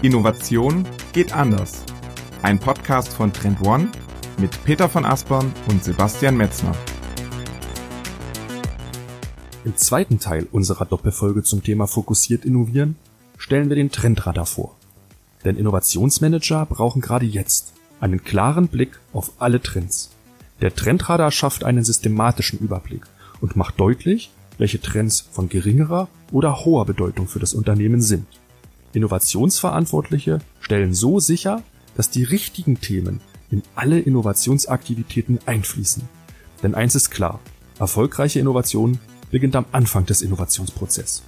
Innovation geht anders. Ein Podcast von Trend One mit Peter von Aspern und Sebastian Metzner. Im zweiten Teil unserer Doppelfolge zum Thema Fokussiert Innovieren stellen wir den Trendradar vor. Denn Innovationsmanager brauchen gerade jetzt einen klaren Blick auf alle Trends. Der Trendradar schafft einen systematischen Überblick und macht deutlich, welche Trends von geringerer oder hoher Bedeutung für das Unternehmen sind. Innovationsverantwortliche stellen so sicher, dass die richtigen Themen in alle Innovationsaktivitäten einfließen. Denn eins ist klar, erfolgreiche Innovation beginnt am Anfang des Innovationsprozesses.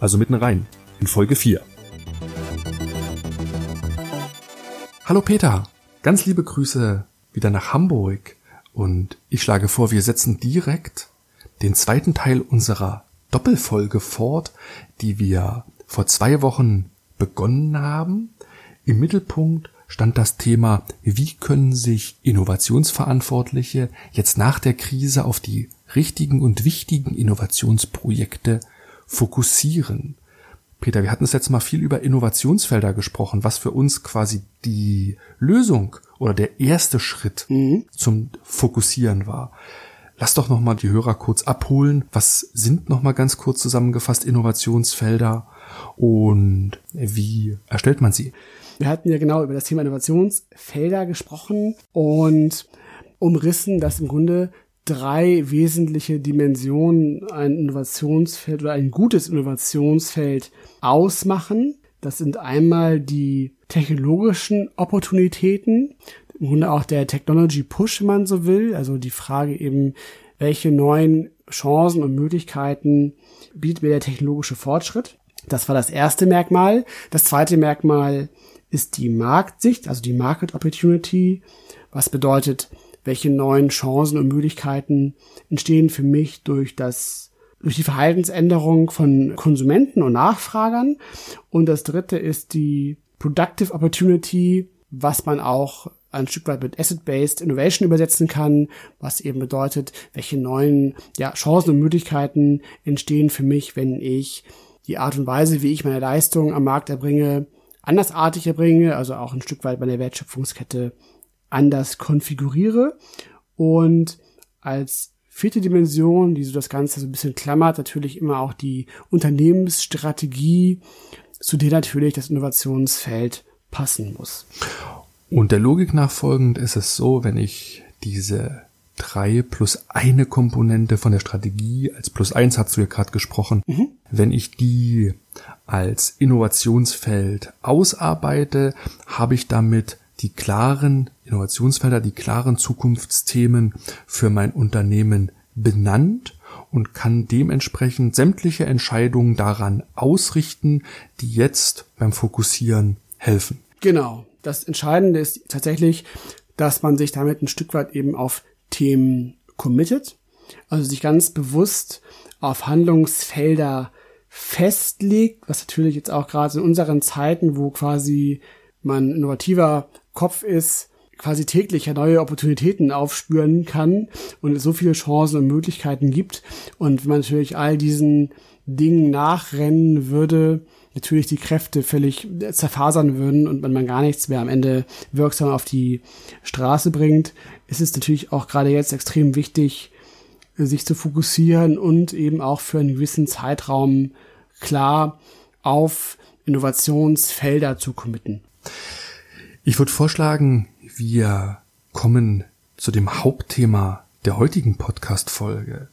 Also mitten rein, in Folge 4. Hallo Peter, ganz liebe Grüße wieder nach Hamburg und ich schlage vor, wir setzen direkt den zweiten Teil unserer Doppelfolge fort, die wir vor zwei Wochen begonnen haben. Im Mittelpunkt stand das Thema, wie können sich Innovationsverantwortliche jetzt nach der Krise auf die richtigen und wichtigen Innovationsprojekte fokussieren. Peter, wir hatten es jetzt mal viel über Innovationsfelder gesprochen, was für uns quasi die Lösung oder der erste Schritt mhm. zum Fokussieren war. Lass doch noch mal die Hörer kurz abholen. Was sind noch mal ganz kurz zusammengefasst Innovationsfelder und wie erstellt man sie? Wir hatten ja genau über das Thema Innovationsfelder gesprochen und umrissen, dass im Grunde drei wesentliche Dimensionen ein Innovationsfeld oder ein gutes Innovationsfeld ausmachen. Das sind einmal die technologischen Opportunitäten, im Grunde auch der Technology Push, wenn man so will, also die Frage eben, welche neuen Chancen und Möglichkeiten bietet mir der technologische Fortschritt. Das war das erste Merkmal. Das zweite Merkmal ist die Marktsicht, also die Market Opportunity, was bedeutet, welche neuen Chancen und Möglichkeiten entstehen für mich durch das durch die Verhaltensänderung von Konsumenten und Nachfragern. Und das dritte ist die Productive Opportunity, was man auch ein Stück weit mit Asset-Based Innovation übersetzen kann, was eben bedeutet, welche neuen ja, Chancen und Möglichkeiten entstehen für mich, wenn ich die Art und Weise, wie ich meine Leistung am Markt erbringe, andersartig erbringe, also auch ein Stück weit meine Wertschöpfungskette anders konfiguriere. Und als vierte Dimension, die so das Ganze so ein bisschen klammert, natürlich immer auch die Unternehmensstrategie, zu der natürlich das Innovationsfeld passen muss. Und der Logik nachfolgend ist es so, wenn ich diese drei plus eine Komponente von der Strategie, als plus eins hast du ja gerade gesprochen, mhm. wenn ich die als Innovationsfeld ausarbeite, habe ich damit die klaren Innovationsfelder, die klaren Zukunftsthemen für mein Unternehmen benannt und kann dementsprechend sämtliche Entscheidungen daran ausrichten, die jetzt beim Fokussieren helfen. Genau. Das Entscheidende ist tatsächlich, dass man sich damit ein Stück weit eben auf Themen committet, also sich ganz bewusst auf Handlungsfelder festlegt, was natürlich jetzt auch gerade in unseren Zeiten, wo quasi man innovativer Kopf ist, quasi täglich neue Opportunitäten aufspüren kann und es so viele Chancen und Möglichkeiten gibt. Und wenn man natürlich all diesen Dingen nachrennen würde, natürlich die Kräfte völlig zerfasern würden und man gar nichts mehr am Ende wirksam auf die Straße bringt, ist es natürlich auch gerade jetzt extrem wichtig, sich zu fokussieren und eben auch für einen gewissen Zeitraum klar auf Innovationsfelder zu committen. Ich würde vorschlagen, wir kommen zu dem Hauptthema der heutigen Podcast-Folge.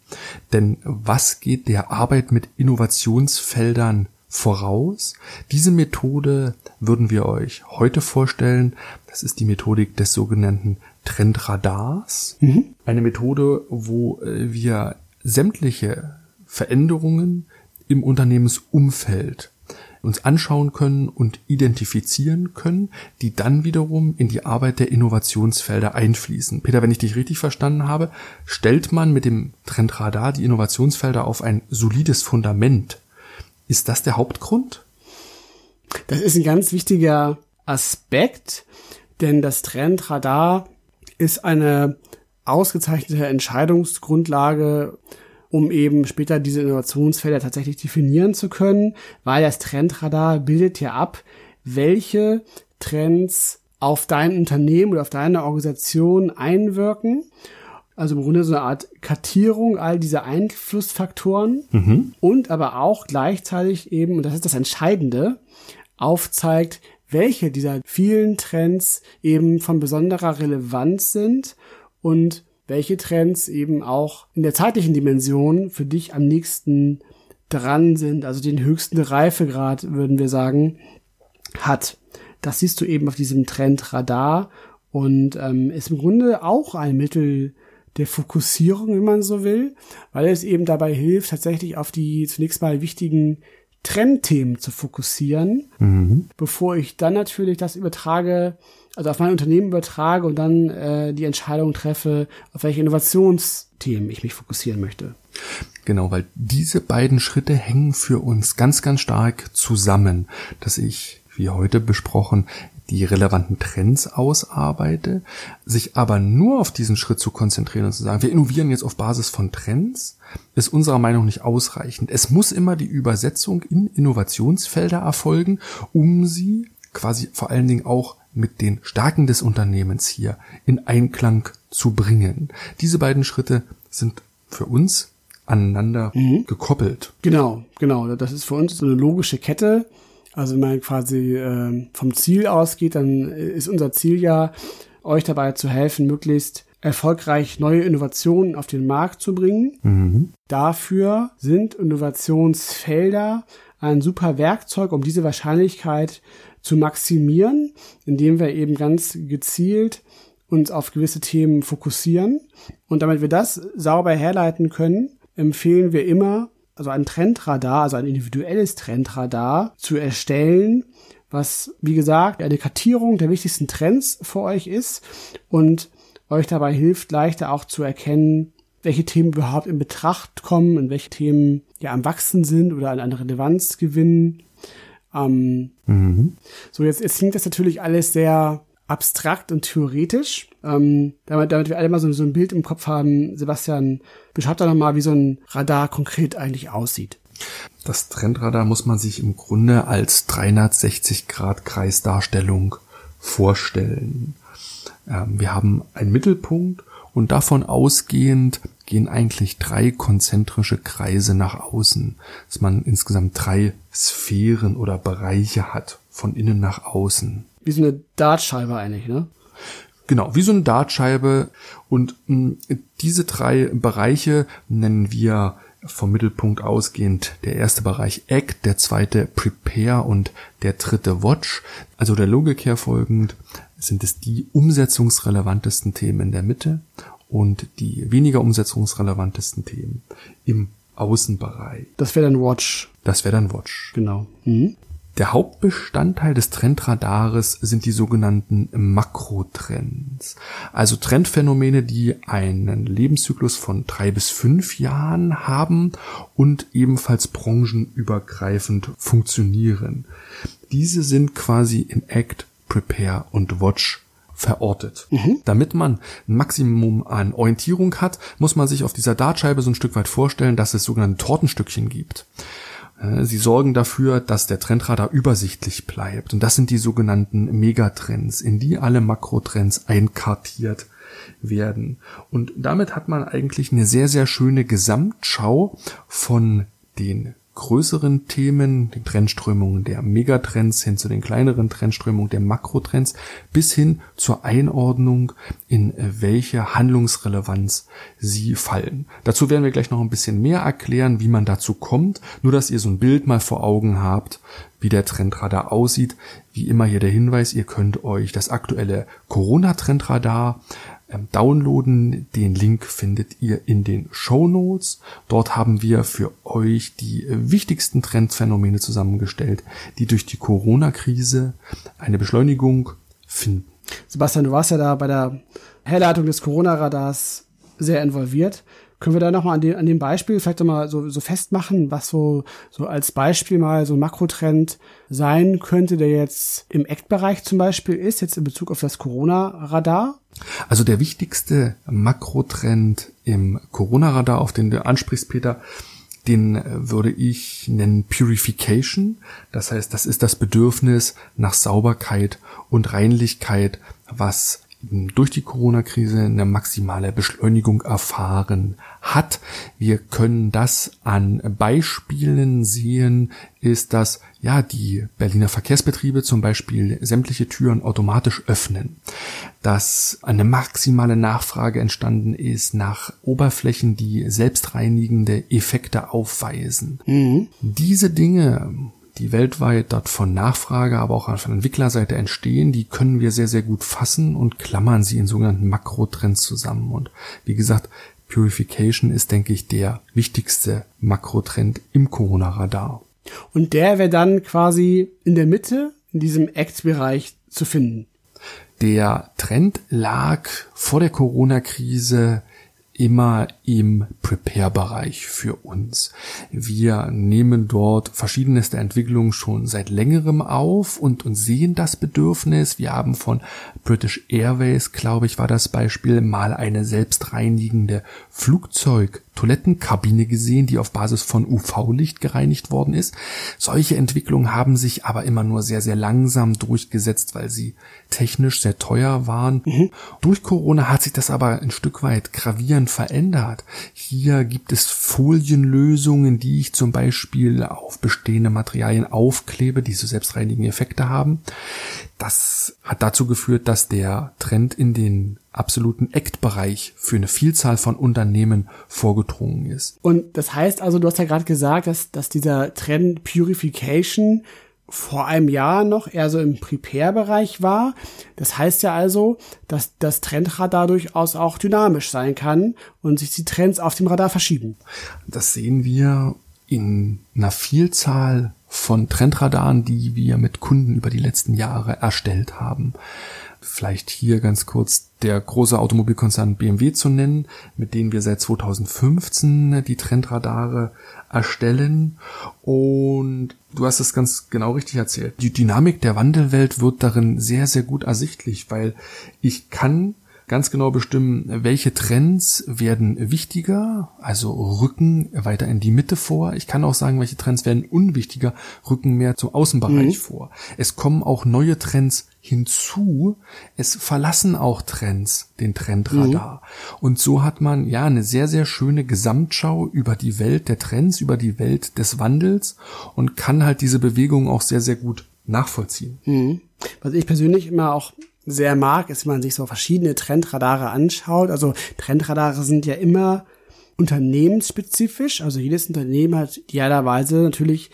Denn was geht der Arbeit mit Innovationsfeldern voraus? Diese Methode würden wir euch heute vorstellen. Das ist die Methodik des sogenannten Trendradars. Mhm. Eine Methode, wo äh, wir sämtliche Veränderungen im Unternehmensumfeld uns anschauen können und identifizieren können, die dann wiederum in die Arbeit der Innovationsfelder einfließen. Peter, wenn ich dich richtig verstanden habe, stellt man mit dem Trendradar die Innovationsfelder auf ein solides Fundament. Ist das der Hauptgrund? Das ist ein ganz wichtiger Aspekt, denn das Trendradar ist eine ausgezeichnete Entscheidungsgrundlage um eben später diese Innovationsfelder tatsächlich definieren zu können, weil das Trendradar bildet ja ab, welche Trends auf dein Unternehmen oder auf deine Organisation einwirken. Also im Grunde so eine Art Kartierung all dieser Einflussfaktoren mhm. und aber auch gleichzeitig eben, und das ist das Entscheidende, aufzeigt, welche dieser vielen Trends eben von besonderer Relevanz sind und welche Trends eben auch in der zeitlichen Dimension für dich am nächsten dran sind, also den höchsten Reifegrad, würden wir sagen, hat. Das siehst du eben auf diesem Trendradar und ähm, ist im Grunde auch ein Mittel der Fokussierung, wenn man so will, weil es eben dabei hilft, tatsächlich auf die zunächst mal wichtigen Trendthemen zu fokussieren, mhm. bevor ich dann natürlich das übertrage, also auf mein Unternehmen übertrage und dann äh, die Entscheidung treffe, auf welche Innovationsthemen ich mich fokussieren möchte. Genau, weil diese beiden Schritte hängen für uns ganz, ganz stark zusammen, dass ich, wie heute besprochen, die relevanten Trends ausarbeite, sich aber nur auf diesen Schritt zu konzentrieren und zu sagen, wir innovieren jetzt auf Basis von Trends, ist unserer Meinung nicht ausreichend. Es muss immer die Übersetzung in Innovationsfelder erfolgen, um sie quasi vor allen Dingen auch mit den Stärken des Unternehmens hier in Einklang zu bringen. Diese beiden Schritte sind für uns aneinander mhm. gekoppelt. Genau, genau. Das ist für uns so eine logische Kette. Also wenn man quasi äh, vom Ziel ausgeht, dann ist unser Ziel ja, euch dabei zu helfen, möglichst erfolgreich neue Innovationen auf den Markt zu bringen. Mhm. Dafür sind Innovationsfelder ein super Werkzeug, um diese Wahrscheinlichkeit zu maximieren, indem wir eben ganz gezielt uns auf gewisse Themen fokussieren. Und damit wir das sauber herleiten können, empfehlen wir immer, also ein Trendradar, also ein individuelles Trendradar zu erstellen, was, wie gesagt, eine Kartierung der wichtigsten Trends für euch ist und euch dabei hilft, leichter auch zu erkennen, welche Themen überhaupt in Betracht kommen und welche Themen ja am Wachsen sind oder an Relevanz gewinnen. Ähm, mhm. So, jetzt, jetzt klingt das natürlich alles sehr abstrakt und theoretisch. Ähm, damit, damit wir alle mal so, so ein Bild im Kopf haben, Sebastian, beschreib doch nochmal, wie so ein Radar konkret eigentlich aussieht. Das Trendradar muss man sich im Grunde als 360 Grad Kreisdarstellung vorstellen. Ähm, wir haben einen Mittelpunkt und davon ausgehend gehen eigentlich drei konzentrische Kreise nach außen, dass man insgesamt drei Sphären oder Bereiche hat, von innen nach außen. Wie so eine Dartscheibe eigentlich, ne? Genau, wie so eine Dartscheibe. Und mh, diese drei Bereiche nennen wir vom Mittelpunkt ausgehend der erste Bereich Act, der zweite Prepare und der dritte Watch. Also der Logik her folgend sind es die umsetzungsrelevantesten Themen in der Mitte und die weniger umsetzungsrelevantesten Themen im Außenbereich. Das wäre dann Watch. Das wäre dann Watch. Genau. Mhm. Der Hauptbestandteil des Trendradares sind die sogenannten Makrotrends. Also Trendphänomene, die einen Lebenszyklus von drei bis fünf Jahren haben und ebenfalls branchenübergreifend funktionieren. Diese sind quasi in Act, Prepare und Watch verortet. Mhm. Damit man ein Maximum an Orientierung hat, muss man sich auf dieser Dartscheibe so ein Stück weit vorstellen, dass es sogenannte Tortenstückchen gibt. Äh, sie sorgen dafür, dass der Trendradar übersichtlich bleibt. Und das sind die sogenannten Megatrends, in die alle Makrotrends einkartiert werden. Und damit hat man eigentlich eine sehr, sehr schöne Gesamtschau von den größeren Themen, den Trendströmungen der Megatrends hin zu den kleineren Trendströmungen der Makrotrends bis hin zur Einordnung, in welche Handlungsrelevanz sie fallen. Dazu werden wir gleich noch ein bisschen mehr erklären, wie man dazu kommt, nur dass ihr so ein Bild mal vor Augen habt, wie der Trendradar aussieht. Wie immer hier der Hinweis, ihr könnt euch das aktuelle Corona-Trendradar downloaden. Den Link findet ihr in den Show Notes. Dort haben wir für euch die wichtigsten Trendphänomene zusammengestellt, die durch die Corona-Krise eine Beschleunigung finden. Sebastian, du warst ja da bei der Herleitung des Corona-Radars sehr involviert. Können wir da nochmal an, dem, an dem Beispiel vielleicht nochmal so, so festmachen, was so, so als Beispiel mal so ein Makrotrend sein könnte, der jetzt im Act-Bereich zum Beispiel ist, jetzt in Bezug auf das Corona-Radar? Also der wichtigste Makrotrend im Corona-Radar, auf den du ansprichst, Peter, Den würde ich nennen Purification. Das heißt, das ist das Bedürfnis nach Sauberkeit und Reinlichkeit, was durch die Corona-Krise eine maximale Beschleunigung erfahren hat. Wir können das an Beispielen sehen, ist, dass ja die Berliner Verkehrsbetriebe zum Beispiel sämtliche Türen automatisch öffnen, dass eine maximale Nachfrage entstanden ist nach Oberflächen, die selbstreinigende Effekte aufweisen. Mhm. Diese Dinge die weltweit dort von Nachfrage, aber auch von Entwicklerseite entstehen, die können wir sehr, sehr gut fassen und klammern sie in sogenannten Makrotrends zusammen. Und wie gesagt, Purification ist, denke ich, der wichtigste Makrotrend im Corona-Radar. Und der wäre dann quasi in der Mitte, in diesem Act-Bereich zu finden. Der Trend lag vor der Corona-Krise immer im Prepare-Bereich für uns. Wir nehmen dort verschiedenste Entwicklungen schon seit längerem auf und, und sehen das Bedürfnis. Wir haben von British Airways, glaube ich, war das Beispiel, mal eine selbstreinigende Flugzeug Toilettenkabine gesehen, die auf Basis von UV-Licht gereinigt worden ist. Solche Entwicklungen haben sich aber immer nur sehr, sehr langsam durchgesetzt, weil sie technisch sehr teuer waren. Mhm. Durch Corona hat sich das aber ein Stück weit gravierend verändert. Hier gibt es Folienlösungen, die ich zum Beispiel auf bestehende Materialien aufklebe, die so selbstreinigende Effekte haben. Das hat dazu geführt, dass der Trend in den absoluten Act-Bereich für eine Vielzahl von Unternehmen vorgedrungen ist. Und das heißt also, du hast ja gerade gesagt, dass, dass dieser Trend Purification vor einem Jahr noch eher so im Prepare-Bereich war. Das heißt ja also, dass das Trendradar durchaus auch dynamisch sein kann und sich die Trends auf dem Radar verschieben. Das sehen wir in einer Vielzahl von Trendradaren, die wir mit Kunden über die letzten Jahre erstellt haben. Vielleicht hier ganz kurz der große Automobilkonzern BMW zu nennen, mit denen wir seit 2015 die Trendradare erstellen. Und du hast es ganz genau richtig erzählt. Die Dynamik der Wandelwelt wird darin sehr, sehr gut ersichtlich, weil ich kann ganz genau bestimmen, welche Trends werden wichtiger, also rücken weiter in die Mitte vor. Ich kann auch sagen, welche Trends werden unwichtiger, rücken mehr zum Außenbereich mhm. vor. Es kommen auch neue Trends hinzu. Es verlassen auch Trends den Trendradar. Mhm. Und so hat man ja eine sehr, sehr schöne Gesamtschau über die Welt der Trends, über die Welt des Wandels und kann halt diese Bewegung auch sehr, sehr gut nachvollziehen. Mhm. Was ich persönlich immer auch sehr mag, ist, wenn man sich so verschiedene Trendradare anschaut. Also Trendradare sind ja immer unternehmensspezifisch. Also jedes Unternehmen hat idealerweise natürlich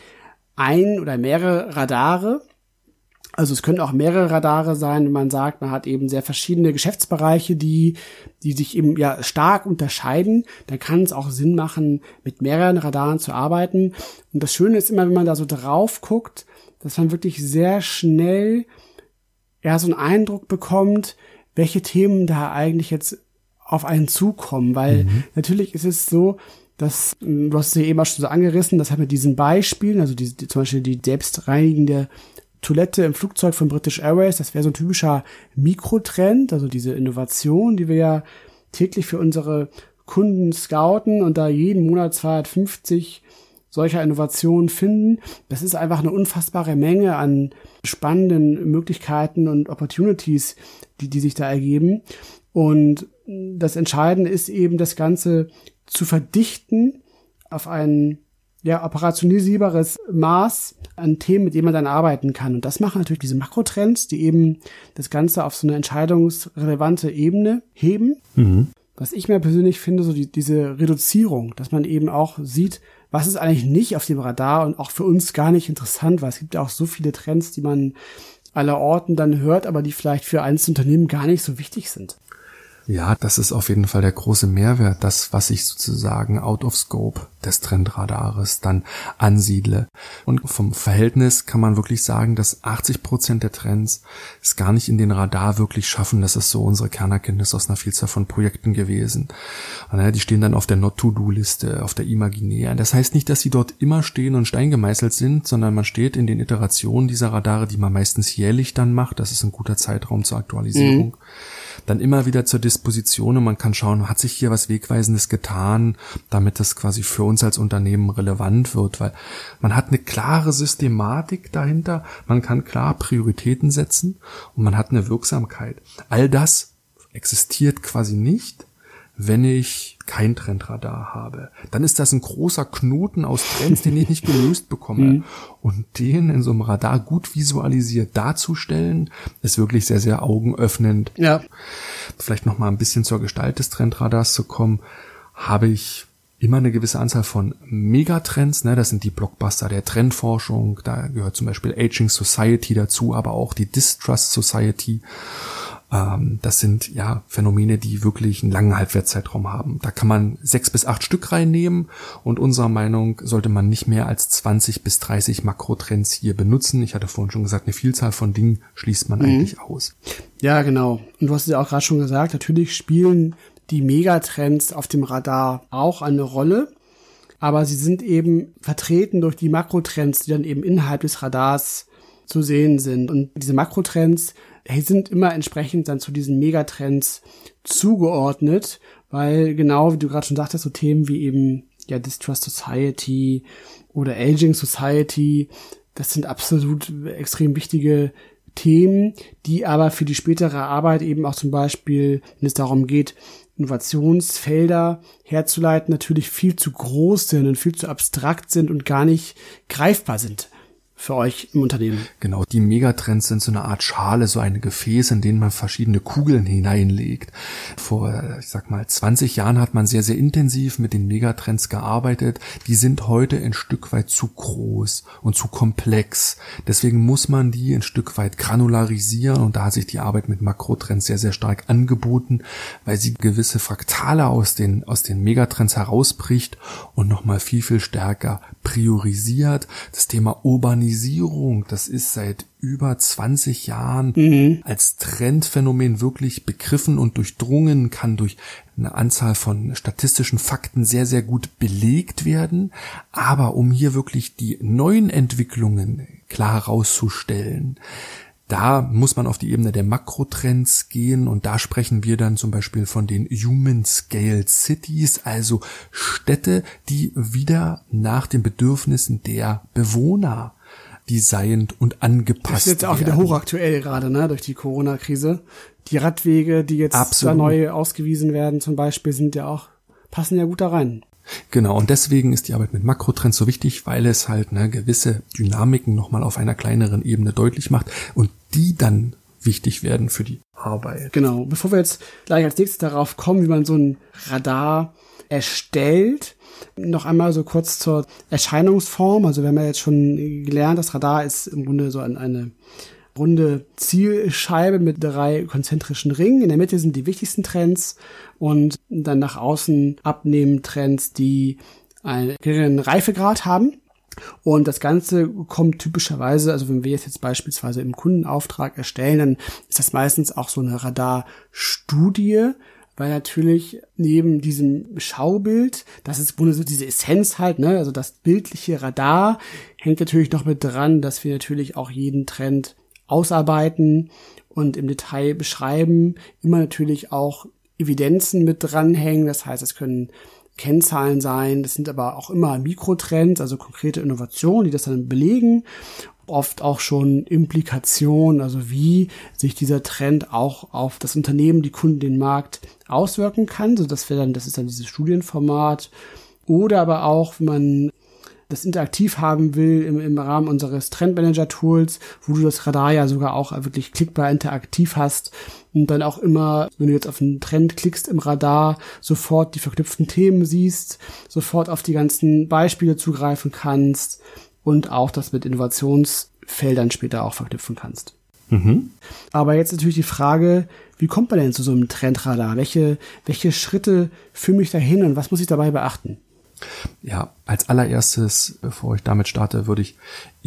ein oder mehrere Radare. Also es können auch mehrere Radare sein, wenn man sagt, man hat eben sehr verschiedene Geschäftsbereiche, die, die sich eben ja stark unterscheiden. Dann kann es auch Sinn machen, mit mehreren Radaren zu arbeiten. Und das Schöne ist immer, wenn man da so drauf guckt, dass man wirklich sehr schnell ja so einen Eindruck bekommt, welche Themen da eigentlich jetzt auf einen zukommen, weil mhm. natürlich ist es so, dass, du hast es ja eben auch schon so angerissen, das hat mit diesen Beispielen, also die, die, zum Beispiel die selbstreinigende Toilette im Flugzeug von British Airways, das wäre so ein typischer Mikrotrend, also diese Innovation, die wir ja täglich für unsere Kunden scouten und da jeden Monat 250 solcher Innovationen finden. Das ist einfach eine unfassbare Menge an spannenden Möglichkeiten und Opportunities, die, die sich da ergeben. Und das Entscheidende ist eben, das Ganze zu verdichten auf ein ja, operationalisierbares Maß an Themen, mit denen man dann arbeiten kann. Und das machen natürlich diese Makrotrends, die eben das Ganze auf so eine entscheidungsrelevante Ebene heben. Mhm. Was ich mir persönlich finde, so die, diese Reduzierung, dass man eben auch sieht, was ist eigentlich nicht auf dem Radar und auch für uns gar nicht interessant, weil es gibt ja auch so viele Trends, die man aller Orten dann hört, aber die vielleicht für einzelne Unternehmen gar nicht so wichtig sind. Ja, das ist auf jeden Fall der große Mehrwert, das, was ich sozusagen out of scope des Trendradares dann ansiedle. Und vom Verhältnis kann man wirklich sagen, dass 80 Prozent der Trends es gar nicht in den Radar wirklich schaffen. Das ist so unsere Kernerkenntnis aus einer Vielzahl von Projekten gewesen. Die stehen dann auf der Not-to-Do-Liste, auf der Imaginär. Das heißt nicht, dass sie dort immer stehen und steingemeißelt sind, sondern man steht in den Iterationen dieser Radare, die man meistens jährlich dann macht. Das ist ein guter Zeitraum zur Aktualisierung. Mhm dann immer wieder zur Disposition und man kann schauen, hat sich hier was Wegweisendes getan, damit das quasi für uns als Unternehmen relevant wird, weil man hat eine klare Systematik dahinter, man kann klar Prioritäten setzen und man hat eine Wirksamkeit. All das existiert quasi nicht, wenn ich kein Trendradar habe. Dann ist das ein großer Knoten aus Trends, den ich nicht gelöst bekomme. Mhm. Und den in so einem Radar gut visualisiert darzustellen, ist wirklich sehr, sehr augenöffnend. Ja. Vielleicht noch mal ein bisschen zur Gestalt des Trendradars zu kommen, habe ich immer eine gewisse Anzahl von Megatrends, ne, das sind die Blockbuster der Trendforschung, da gehört zum Beispiel Aging Society dazu, aber auch die Distrust Society ähm, das sind ja Phänomene, die wirklich einen langen Halbwertszeitraum haben. Da kann man sechs bis acht Stück reinnehmen und unserer Meinung sollte man nicht mehr als 20 bis 30 Makrotrends hier benutzen. Ich hatte vorhin schon gesagt, eine Vielzahl von Dingen schließt man mhm. eigentlich aus. Ja, genau. Und du hast ja auch gerade schon gesagt, natürlich spielen die Megatrends auf dem Radar auch eine Rolle. Aber sie sind eben vertreten durch die Makrotrends, die dann eben innerhalb des Radars zu sehen sind. Und diese Makrotrends sind immer entsprechend dann zu diesen Megatrends zugeordnet, weil genau, wie du gerade schon sagtest, so Themen wie eben ja Distrust Society oder Aging Society, das sind absolut extrem wichtige Themen, die aber für die spätere Arbeit eben auch zum Beispiel, wenn es darum geht, Innovationsfelder herzuleiten, natürlich viel zu groß sind und viel zu abstrakt sind und gar nicht greifbar sind für euch im Unternehmen? Genau, die Megatrends sind so eine Art Schale, so ein Gefäß, in den man verschiedene Kugeln hineinlegt. Vor, ich sag mal, 20 Jahren hat man sehr, sehr intensiv mit den Megatrends gearbeitet. Die sind heute ein Stück weit zu groß und zu komplex. Deswegen muss man die ein Stück weit granularisieren und da hat sich die Arbeit mit Makrotrends sehr, sehr stark angeboten, weil sie gewisse Fraktale aus den, aus den Megatrends herausbricht und nochmal viel, viel stärker priorisiert. Das Thema Urbanisierung, das ist seit über 20 Jahren mhm. als Trendphänomen wirklich begriffen und durchdrungen, kann durch eine Anzahl von statistischen Fakten sehr, sehr gut belegt werden. Aber um hier wirklich die neuen Entwicklungen klar herauszustellen, da muss man auf die Ebene der Makrotrends gehen und da sprechen wir dann zum Beispiel von den Human Scale Cities, also Städte, die wieder nach den Bedürfnissen der Bewohner designt und angepasst Das ist jetzt auch wieder hochaktuell gerade, ne, durch die Corona-Krise. Die Radwege, die jetzt Absolut. da neu ausgewiesen werden zum Beispiel, sind ja auch, passen ja gut da rein. Genau, und deswegen ist die Arbeit mit Makrotrends so wichtig, weil es halt ne, gewisse Dynamiken nochmal auf einer kleineren Ebene deutlich macht und die dann wichtig werden für die Arbeit. Genau, bevor wir jetzt gleich als nächstes darauf kommen, wie man so ein Radar erstellt, noch einmal so kurz zur Erscheinungsform. Also wir haben ja jetzt schon gelernt, das Radar ist im Grunde so eine runde Zielscheibe mit drei konzentrischen Ringen. In der Mitte sind die wichtigsten Trends und dann nach außen abnehmen Trends, die einen geringen Reifegrad haben. Und das Ganze kommt typischerweise, also wenn wir jetzt, jetzt beispielsweise im Kundenauftrag erstellen, dann ist das meistens auch so eine Radarstudie, weil natürlich neben diesem Schaubild, das ist so diese Essenz halt, ne, also das bildliche Radar, hängt natürlich noch mit dran, dass wir natürlich auch jeden Trend ausarbeiten und im Detail beschreiben, immer natürlich auch Evidenzen mit dranhängen. Das heißt, es können Kennzahlen sein, das sind aber auch immer Mikrotrends, also konkrete Innovationen, die das dann belegen. Oft auch schon Implikationen, also wie sich dieser Trend auch auf das Unternehmen, die Kunden, den Markt auswirken kann. So das wäre dann, das ist dann dieses Studienformat. Oder aber auch, wenn man das interaktiv haben will im, im Rahmen unseres Trendmanager-Tools, wo du das Radar ja sogar auch wirklich klickbar interaktiv hast und dann auch immer, wenn du jetzt auf einen Trend klickst im Radar, sofort die verknüpften Themen siehst, sofort auf die ganzen Beispiele zugreifen kannst und auch das mit Innovationsfeldern später auch verknüpfen kannst. Mhm. Aber jetzt natürlich die Frage, wie kommt man denn zu so einem Trendradar? Welche, welche Schritte führen mich dahin und was muss ich dabei beachten? ja, als allererstes, bevor ich damit starte, würde ich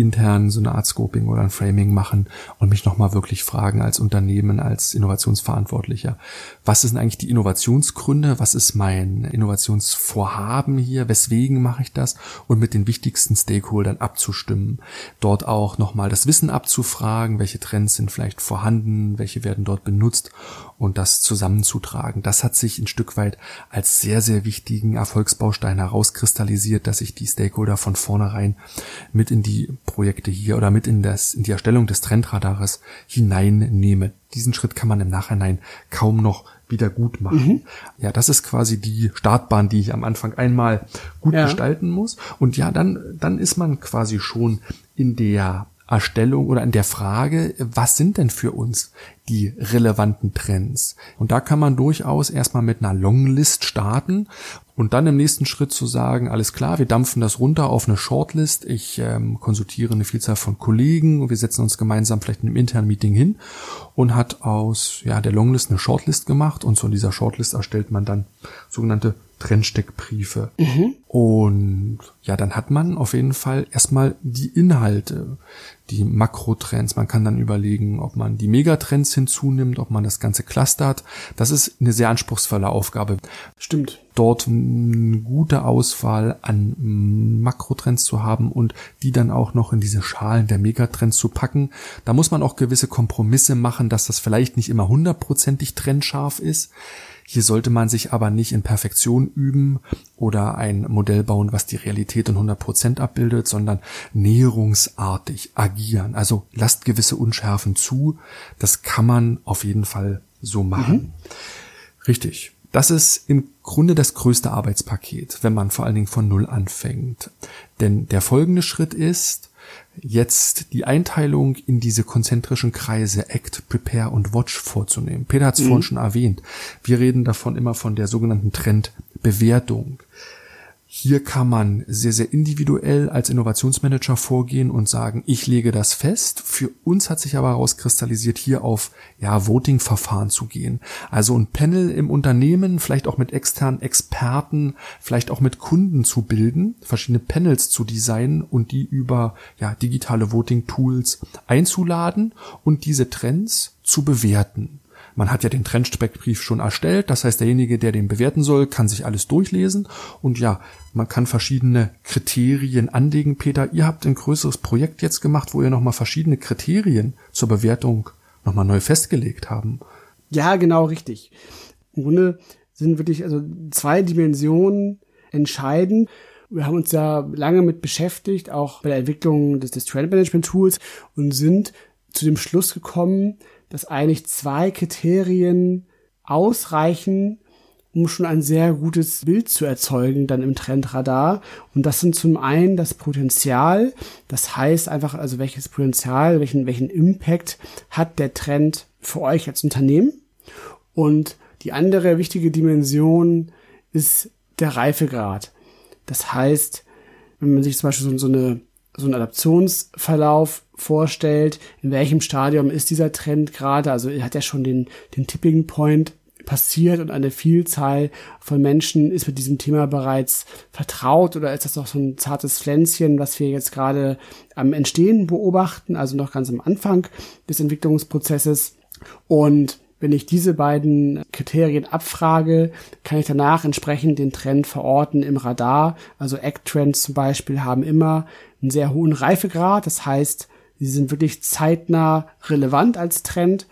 intern so eine Art Scoping oder ein Framing machen und mich nochmal wirklich fragen als Unternehmen, als Innovationsverantwortlicher, was sind eigentlich die Innovationsgründe, was ist mein Innovationsvorhaben hier, weswegen mache ich das? Und mit den wichtigsten Stakeholdern abzustimmen, dort auch nochmal das Wissen abzufragen, welche Trends sind vielleicht vorhanden, welche werden dort benutzt und das zusammenzutragen. Das hat sich ein Stück weit als sehr, sehr wichtigen Erfolgsbaustein herauskristallisiert, dass ich die Stakeholder von vornherein mit in die Projekte hier oder mit in das, in die Erstellung des Trendradares hineinnehme. Diesen Schritt kann man im Nachhinein kaum noch wieder gut machen. Mhm. Ja, das ist quasi die Startbahn, die ich am Anfang einmal gut ja. gestalten muss. Und ja, dann, dann ist man quasi schon in der Erstellung oder in der Frage, was sind denn für uns die relevanten Trends? Und da kann man durchaus erstmal mit einer Longlist starten und dann im nächsten Schritt zu sagen, alles klar, wir dampfen das runter auf eine Shortlist. Ich ähm, konsultiere eine Vielzahl von Kollegen und wir setzen uns gemeinsam vielleicht in einem internen Meeting hin und hat aus ja, der Longlist eine Shortlist gemacht und zu dieser Shortlist erstellt man dann sogenannte Trennsteckbriefe. Mhm. Und ja, dann hat man auf jeden Fall erstmal die Inhalte, die Makrotrends. Man kann dann überlegen, ob man die Megatrends hinzunimmt, ob man das ganze clustert. Das ist eine sehr anspruchsvolle Aufgabe. Stimmt. Dort eine gute Auswahl an Makrotrends zu haben und die dann auch noch in diese Schalen der Megatrends zu packen. Da muss man auch gewisse Kompromisse machen, dass das vielleicht nicht immer hundertprozentig trendscharf ist. Hier sollte man sich aber nicht in Perfektion üben oder ein Modell bauen, was die Realität in 100 Prozent abbildet, sondern näherungsartig agieren. Also lasst gewisse Unschärfen zu. Das kann man auf jeden Fall so machen. Mhm. Richtig. Das ist im Grunde das größte Arbeitspaket, wenn man vor allen Dingen von Null anfängt. Denn der folgende Schritt ist, jetzt die Einteilung in diese konzentrischen Kreise Act, Prepare und Watch vorzunehmen. Peter hat es mhm. vorhin schon erwähnt. Wir reden davon immer von der sogenannten Trendbewertung. Hier kann man sehr, sehr individuell als Innovationsmanager vorgehen und sagen, ich lege das fest. Für uns hat sich aber herauskristallisiert, hier auf ja, Voting-Verfahren zu gehen. Also ein Panel im Unternehmen, vielleicht auch mit externen Experten, vielleicht auch mit Kunden zu bilden, verschiedene Panels zu designen und die über ja, digitale Voting-Tools einzuladen und diese Trends zu bewerten. Man hat ja den Trendspektbrief schon erstellt, das heißt, derjenige, der den bewerten soll, kann sich alles durchlesen und ja, man kann verschiedene Kriterien anlegen. Peter, ihr habt ein größeres Projekt jetzt gemacht, wo ihr nochmal verschiedene Kriterien zur Bewertung nochmal neu festgelegt haben. Ja, genau richtig. Im Grunde sind wirklich also zwei Dimensionen entscheidend. Wir haben uns ja lange mit beschäftigt, auch bei der Entwicklung des, des Trend Management Tools und sind zu dem Schluss gekommen, dass eigentlich zwei Kriterien ausreichen, um schon ein sehr gutes Bild zu erzeugen dann im Trendradar. Und das sind zum einen das Potenzial, das heißt einfach, also welches Potenzial, welchen, welchen Impact hat der Trend für euch als Unternehmen. Und die andere wichtige Dimension ist der Reifegrad. Das heißt, wenn man sich zum Beispiel so, so eine so einen Adaptionsverlauf vorstellt, in welchem Stadium ist dieser Trend gerade, also hat er schon den, den Tipping Point passiert und eine Vielzahl von Menschen ist mit diesem Thema bereits vertraut oder ist das noch so ein zartes Pflänzchen, was wir jetzt gerade am Entstehen beobachten, also noch ganz am Anfang des Entwicklungsprozesses und wenn ich diese beiden Kriterien abfrage, kann ich danach entsprechend den Trend verorten im Radar. Also Act-Trends zum Beispiel haben immer einen sehr hohen Reifegrad. Das heißt, sie sind wirklich zeitnah relevant als Trend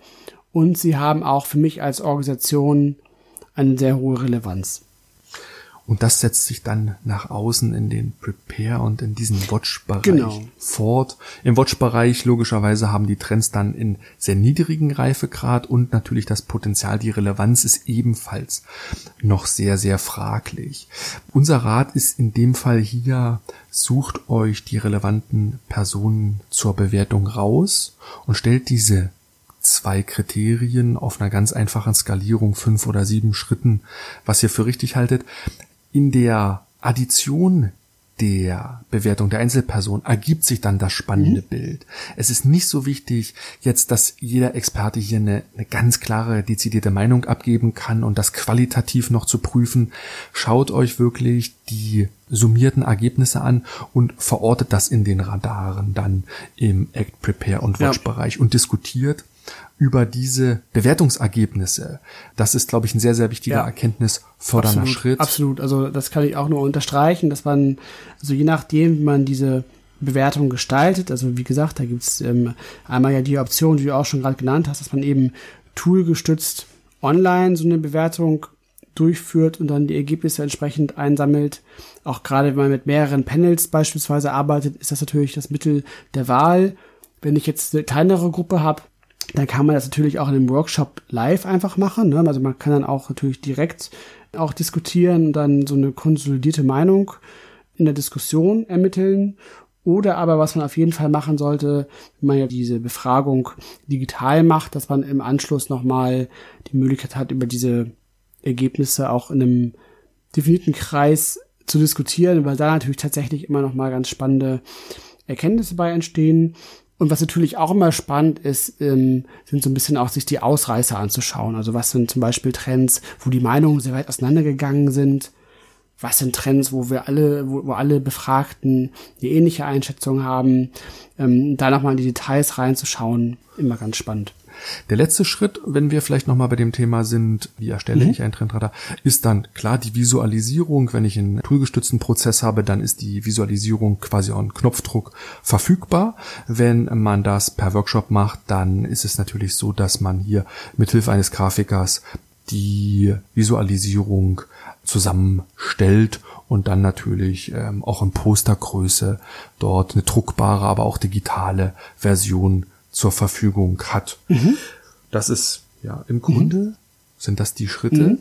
und sie haben auch für mich als Organisation eine sehr hohe Relevanz. Und das setzt sich dann nach außen in den Prepare und in diesen Watch-Bereich genau. fort. Im Watch-Bereich logischerweise haben die Trends dann in sehr niedrigen Reifegrad und natürlich das Potenzial, die Relevanz ist ebenfalls noch sehr, sehr fraglich. Unser Rat ist in dem Fall hier, sucht euch die relevanten Personen zur Bewertung raus und stellt diese zwei Kriterien auf einer ganz einfachen Skalierung, fünf oder sieben Schritten, was ihr für richtig haltet, in der Addition der Bewertung der Einzelperson ergibt sich dann das spannende mhm. Bild. Es ist nicht so wichtig jetzt, dass jeder Experte hier eine, eine ganz klare, dezidierte Meinung abgeben kann und das qualitativ noch zu prüfen. Schaut euch wirklich die summierten Ergebnisse an und verortet das in den Radaren dann im Act, Prepare und Watch Bereich ja. und diskutiert über diese Bewertungsergebnisse. Das ist, glaube ich, ein sehr, sehr wichtiger ja. erkenntnisfördernder absolut, Schritt. Absolut. Also das kann ich auch nur unterstreichen, dass man, also je nachdem, wie man diese Bewertung gestaltet, also wie gesagt, da gibt's ähm, einmal ja die Option, die du auch schon gerade genannt hast, dass man eben toolgestützt online so eine Bewertung durchführt und dann die Ergebnisse entsprechend einsammelt. Auch gerade wenn man mit mehreren Panels beispielsweise arbeitet, ist das natürlich das Mittel der Wahl. Wenn ich jetzt eine kleinere Gruppe habe, dann kann man das natürlich auch in einem Workshop live einfach machen. Ne? Also man kann dann auch natürlich direkt auch diskutieren und dann so eine konsolidierte Meinung in der Diskussion ermitteln. Oder aber, was man auf jeden Fall machen sollte, wenn man ja diese Befragung digital macht, dass man im Anschluss nochmal die Möglichkeit hat, über diese Ergebnisse auch in einem definierten Kreis zu diskutieren, weil da natürlich tatsächlich immer nochmal ganz spannende Erkenntnisse bei entstehen. Und was natürlich auch immer spannend ist, ähm, sind so ein bisschen auch sich die Ausreißer anzuschauen. Also was sind zum Beispiel Trends, wo die Meinungen sehr weit auseinandergegangen sind? Was sind Trends, wo wir alle, wo, wo alle Befragten eine ähnliche Einschätzung haben? Ähm, da nochmal in die Details reinzuschauen, immer ganz spannend. Der letzte Schritt, wenn wir vielleicht nochmal bei dem Thema sind, wie erstelle mhm. ich ein Trendradar, ist dann klar die Visualisierung. Wenn ich einen toolgestützten Prozess habe, dann ist die Visualisierung quasi on Knopfdruck verfügbar. Wenn man das per Workshop macht, dann ist es natürlich so, dass man hier mithilfe eines Grafikers die Visualisierung zusammenstellt und dann natürlich ähm, auch in Postergröße dort eine druckbare, aber auch digitale Version zur Verfügung hat. Mhm. Das ist ja im Grunde mhm. sind das die Schritte. Mhm.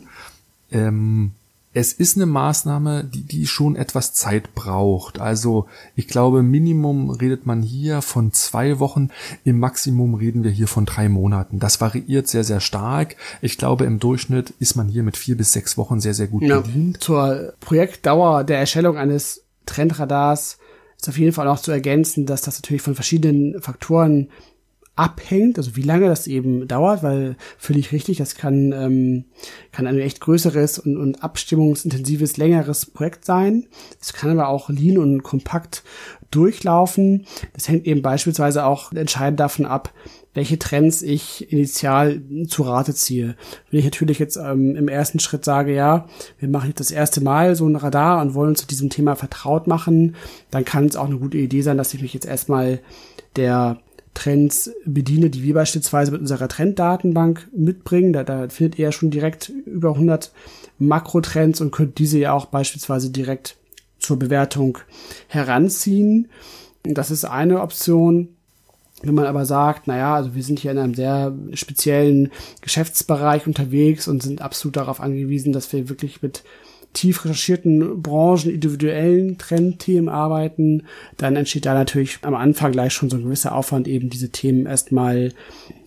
Ähm, es ist eine Maßnahme, die, die schon etwas Zeit braucht. Also ich glaube, Minimum redet man hier von zwei Wochen, im Maximum reden wir hier von drei Monaten. Das variiert sehr, sehr stark. Ich glaube, im Durchschnitt ist man hier mit vier bis sechs Wochen sehr, sehr gut ja. bedient. Zur Projektdauer der Erstellung eines Trendradars ist auf jeden Fall auch zu ergänzen, dass das natürlich von verschiedenen Faktoren abhängt, also wie lange das eben dauert, weil völlig richtig, das kann, ähm, kann ein echt größeres und, und abstimmungsintensives, längeres Projekt sein. Es kann aber auch lean und kompakt durchlaufen. Das hängt eben beispielsweise auch entscheidend davon ab, welche Trends ich initial zu Rate ziehe. Wenn ich natürlich jetzt ähm, im ersten Schritt sage, ja, wir machen jetzt das erste Mal so ein Radar und wollen uns zu diesem Thema vertraut machen, dann kann es auch eine gute Idee sein, dass ich mich jetzt erstmal der Trends bediene, die wir beispielsweise mit unserer Trenddatenbank mitbringen. Da, da findet ihr ja schon direkt über 100 Makrotrends und könnt diese ja auch beispielsweise direkt zur Bewertung heranziehen. Das ist eine Option. Wenn man aber sagt, naja, also wir sind hier in einem sehr speziellen Geschäftsbereich unterwegs und sind absolut darauf angewiesen, dass wir wirklich mit tief recherchierten Branchen, individuellen Trendthemen arbeiten, dann entsteht da natürlich am Anfang gleich schon so ein gewisser Aufwand, eben diese Themen erstmal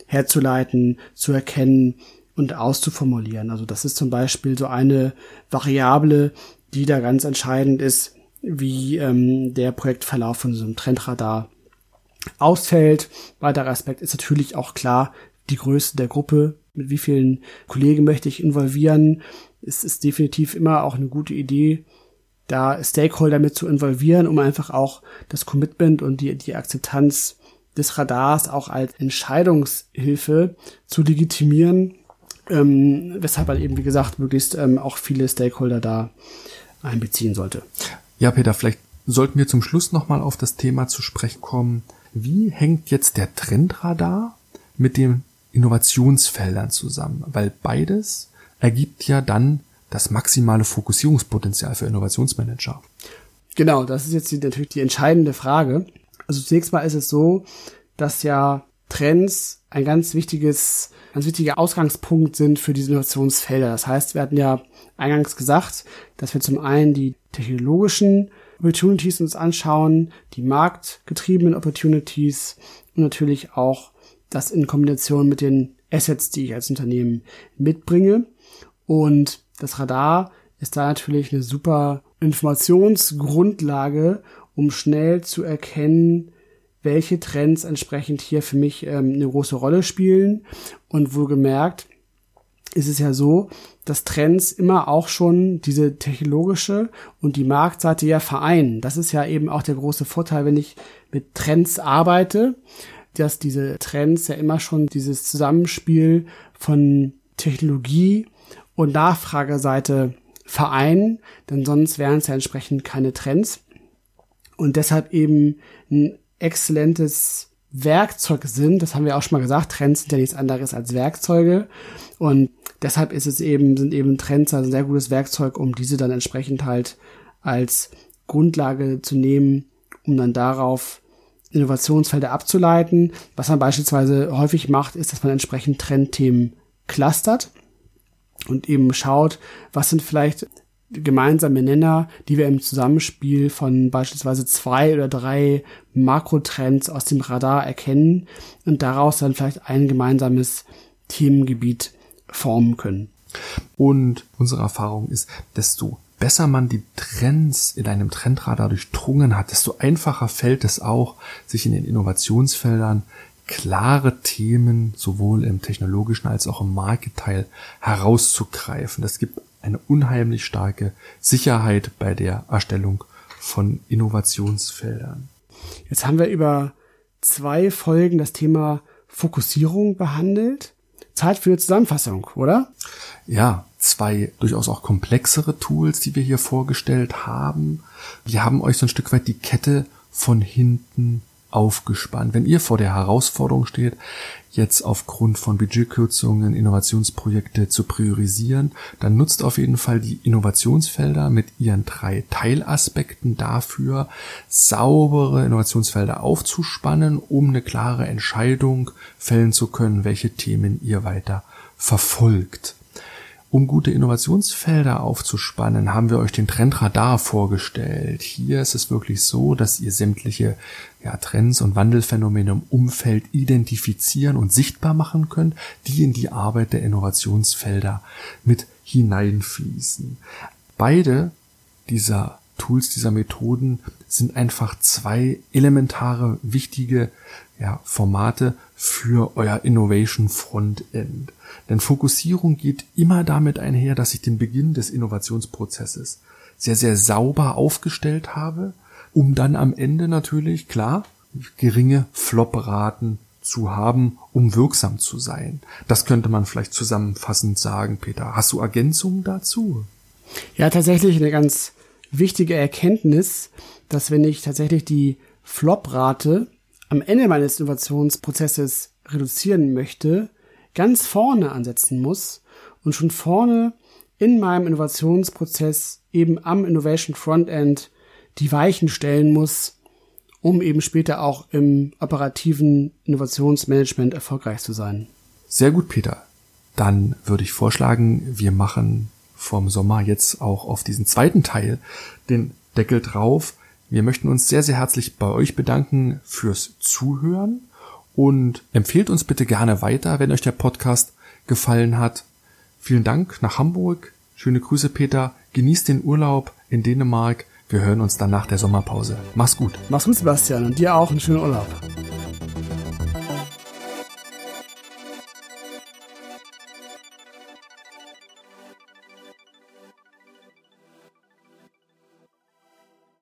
herzuleiten, zu erkennen und auszuformulieren. Also das ist zum Beispiel so eine Variable, die da ganz entscheidend ist, wie ähm, der Projektverlauf von so einem Trendradar ausfällt. Weiterer Aspekt ist natürlich auch klar die Größe der Gruppe, mit wie vielen Kollegen möchte ich involvieren, es ist definitiv immer auch eine gute Idee, da Stakeholder mit zu involvieren, um einfach auch das Commitment und die, die Akzeptanz des Radars auch als Entscheidungshilfe zu legitimieren, ähm, weshalb man eben, wie gesagt, möglichst ähm, auch viele Stakeholder da einbeziehen sollte. Ja, Peter, vielleicht sollten wir zum Schluss nochmal auf das Thema zu sprechen kommen. Wie hängt jetzt der Trendradar mit den Innovationsfeldern zusammen? Weil beides ergibt ja dann das maximale Fokussierungspotenzial für Innovationsmanager. Genau, das ist jetzt die, natürlich die entscheidende Frage. Also zunächst mal ist es so, dass ja Trends ein ganz wichtiges, ganz wichtiger Ausgangspunkt sind für diese Innovationsfelder. Das heißt, wir hatten ja eingangs gesagt, dass wir zum einen die technologischen Opportunities uns anschauen, die marktgetriebenen Opportunities und natürlich auch das in Kombination mit den Assets, die ich als Unternehmen mitbringe. Und das Radar ist da natürlich eine super Informationsgrundlage, um schnell zu erkennen, welche Trends entsprechend hier für mich ähm, eine große Rolle spielen. Und wohlgemerkt ist es ja so, dass Trends immer auch schon diese technologische und die Marktseite ja vereinen. Das ist ja eben auch der große Vorteil, wenn ich mit Trends arbeite, dass diese Trends ja immer schon dieses Zusammenspiel von Technologie und Nachfrageseite vereinen, denn sonst wären es ja entsprechend keine Trends. Und deshalb eben ein exzellentes Werkzeug sind. Das haben wir auch schon mal gesagt. Trends sind ja nichts anderes als Werkzeuge. Und deshalb ist es eben, sind eben Trends also ein sehr gutes Werkzeug, um diese dann entsprechend halt als Grundlage zu nehmen, um dann darauf Innovationsfelder abzuleiten. Was man beispielsweise häufig macht, ist, dass man entsprechend Trendthemen clustert und eben schaut, was sind vielleicht gemeinsame Nenner, die wir im Zusammenspiel von beispielsweise zwei oder drei Makrotrends aus dem Radar erkennen und daraus dann vielleicht ein gemeinsames Themengebiet formen können. Und unsere Erfahrung ist, desto besser man die Trends in einem Trendradar durchdrungen hat, desto einfacher fällt es auch, sich in den Innovationsfeldern klare Themen sowohl im technologischen als auch im Marketeil herauszugreifen. Das gibt eine unheimlich starke Sicherheit bei der Erstellung von Innovationsfeldern. Jetzt haben wir über zwei Folgen das Thema Fokussierung behandelt. Zeit für eine Zusammenfassung, oder? Ja, zwei durchaus auch komplexere Tools, die wir hier vorgestellt haben. Wir haben euch so ein Stück weit die Kette von hinten aufgespannt. Wenn ihr vor der Herausforderung steht, jetzt aufgrund von Budgetkürzungen Innovationsprojekte zu priorisieren, dann nutzt auf jeden Fall die Innovationsfelder mit ihren drei Teilaspekten dafür, saubere Innovationsfelder aufzuspannen, um eine klare Entscheidung fällen zu können, welche Themen ihr weiter verfolgt. Um gute Innovationsfelder aufzuspannen, haben wir euch den Trendradar vorgestellt. Hier ist es wirklich so, dass ihr sämtliche ja, Trends und Wandelphänomene im Umfeld identifizieren und sichtbar machen könnt, die in die Arbeit der Innovationsfelder mit hineinfließen. Beide dieser Tools, dieser Methoden sind einfach zwei elementare, wichtige ja, Formate für euer Innovation Frontend. Denn Fokussierung geht immer damit einher, dass ich den Beginn des Innovationsprozesses sehr, sehr sauber aufgestellt habe, um dann am Ende natürlich, klar, geringe Flop-Raten zu haben, um wirksam zu sein. Das könnte man vielleicht zusammenfassend sagen, Peter. Hast du Ergänzungen dazu? Ja, tatsächlich eine ganz wichtige Erkenntnis, dass wenn ich tatsächlich die Flop-Rate am Ende meines Innovationsprozesses reduzieren möchte, ganz vorne ansetzen muss und schon vorne in meinem Innovationsprozess eben am Innovation Frontend die Weichen stellen muss, um eben später auch im operativen Innovationsmanagement erfolgreich zu sein. Sehr gut, Peter. Dann würde ich vorschlagen, wir machen vom Sommer jetzt auch auf diesen zweiten Teil den Deckel drauf. Wir möchten uns sehr, sehr herzlich bei euch bedanken fürs Zuhören und empfehlt uns bitte gerne weiter, wenn euch der Podcast gefallen hat. Vielen Dank nach Hamburg. Schöne Grüße, Peter. Genießt den Urlaub in Dänemark. Wir hören uns dann nach der Sommerpause. Mach's gut. Mach's gut, Sebastian, und dir auch einen schönen Urlaub.